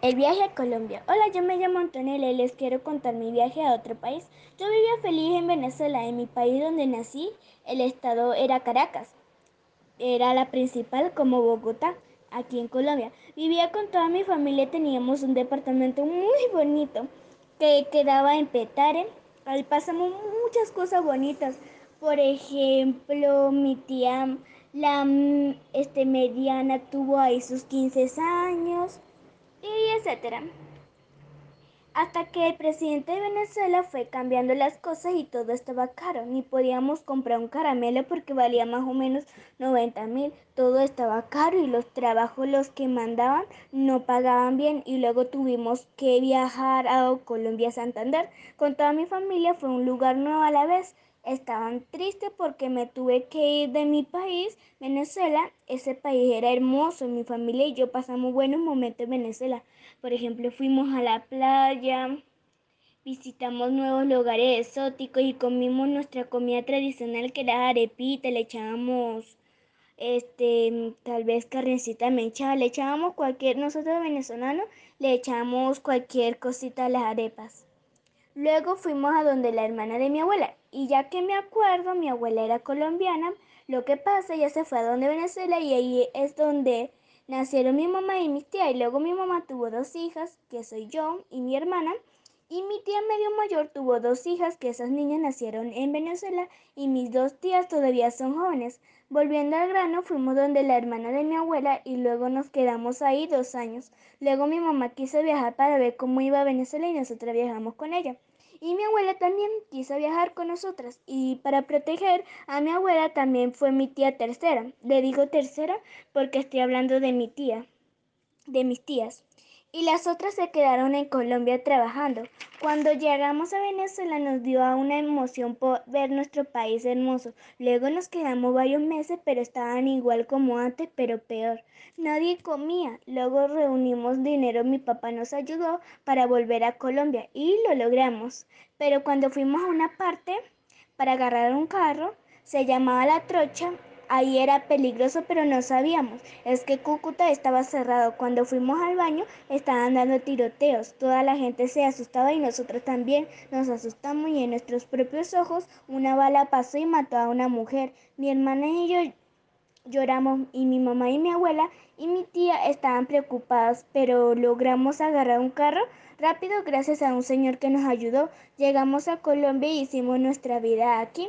El viaje a Colombia. Hola, yo me llamo Antonella y les quiero contar mi viaje a otro país. Yo vivía feliz en Venezuela, en mi país donde nací. El estado era Caracas. Era la principal como Bogotá, aquí en Colombia. Vivía con toda mi familia, teníamos un departamento muy bonito que quedaba en Petare. Ahí pasamos muchas cosas bonitas. Por ejemplo, mi tía, la este, mediana, tuvo ahí sus 15 años y etcétera. Hasta que el presidente de Venezuela fue cambiando las cosas y todo estaba caro. Ni podíamos comprar un caramelo porque valía más o menos 90 mil. Todo estaba caro y los trabajos los que mandaban no pagaban bien. Y luego tuvimos que viajar a Colombia, Santander. Con toda mi familia fue un lugar nuevo a la vez. Estaban tristes porque me tuve que ir de mi país, Venezuela. Ese país era hermoso, mi familia y yo pasamos buenos momentos en Venezuela. Por ejemplo, fuimos a la playa, visitamos nuevos lugares exóticos y comimos nuestra comida tradicional que era arepita, le echábamos este, tal vez carnecita mechada, le echábamos cualquier, nosotros venezolanos le echábamos cualquier cosita a las arepas. Luego fuimos a donde la hermana de mi abuela. Y ya que me acuerdo, mi abuela era colombiana. Lo que pasa, ella se fue a donde Venezuela y ahí es donde nacieron mi mamá y mis tías. Y luego mi mamá tuvo dos hijas, que soy yo y mi hermana. Y mi tía medio mayor tuvo dos hijas, que esas niñas nacieron en Venezuela y mis dos tías todavía son jóvenes. Volviendo al grano, fuimos donde la hermana de mi abuela y luego nos quedamos ahí dos años. Luego mi mamá quiso viajar para ver cómo iba Venezuela y nosotros viajamos con ella. Y mi abuela también quiso viajar con nosotras. Y para proteger a mi abuela también fue mi tía tercera. Le digo tercera porque estoy hablando de mi tía, de mis tías y las otras se quedaron en Colombia trabajando. Cuando llegamos a Venezuela nos dio una emoción por ver nuestro país hermoso. Luego nos quedamos varios meses, pero estaban igual como antes, pero peor. Nadie comía. Luego reunimos dinero, mi papá nos ayudó para volver a Colombia y lo logramos. Pero cuando fuimos a una parte para agarrar un carro, se llamaba La Trocha Ahí era peligroso, pero no sabíamos. Es que Cúcuta estaba cerrado. Cuando fuimos al baño, estaban dando tiroteos. Toda la gente se asustaba y nosotros también nos asustamos y en nuestros propios ojos una bala pasó y mató a una mujer. Mi hermana y yo lloramos y mi mamá y mi abuela y mi tía estaban preocupadas, pero logramos agarrar un carro rápido gracias a un señor que nos ayudó. Llegamos a Colombia y hicimos nuestra vida aquí.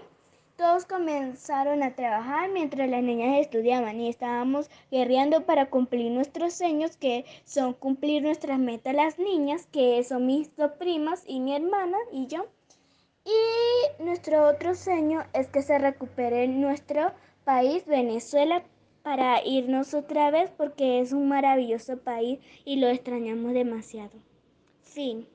Todos comenzaron a trabajar mientras las niñas estudiaban y estábamos guerreando para cumplir nuestros sueños, que son cumplir nuestras metas las niñas, que son mis dos primas y mi hermana y yo. Y nuestro otro sueño es que se recupere nuestro país, Venezuela, para irnos otra vez porque es un maravilloso país y lo extrañamos demasiado. Fin.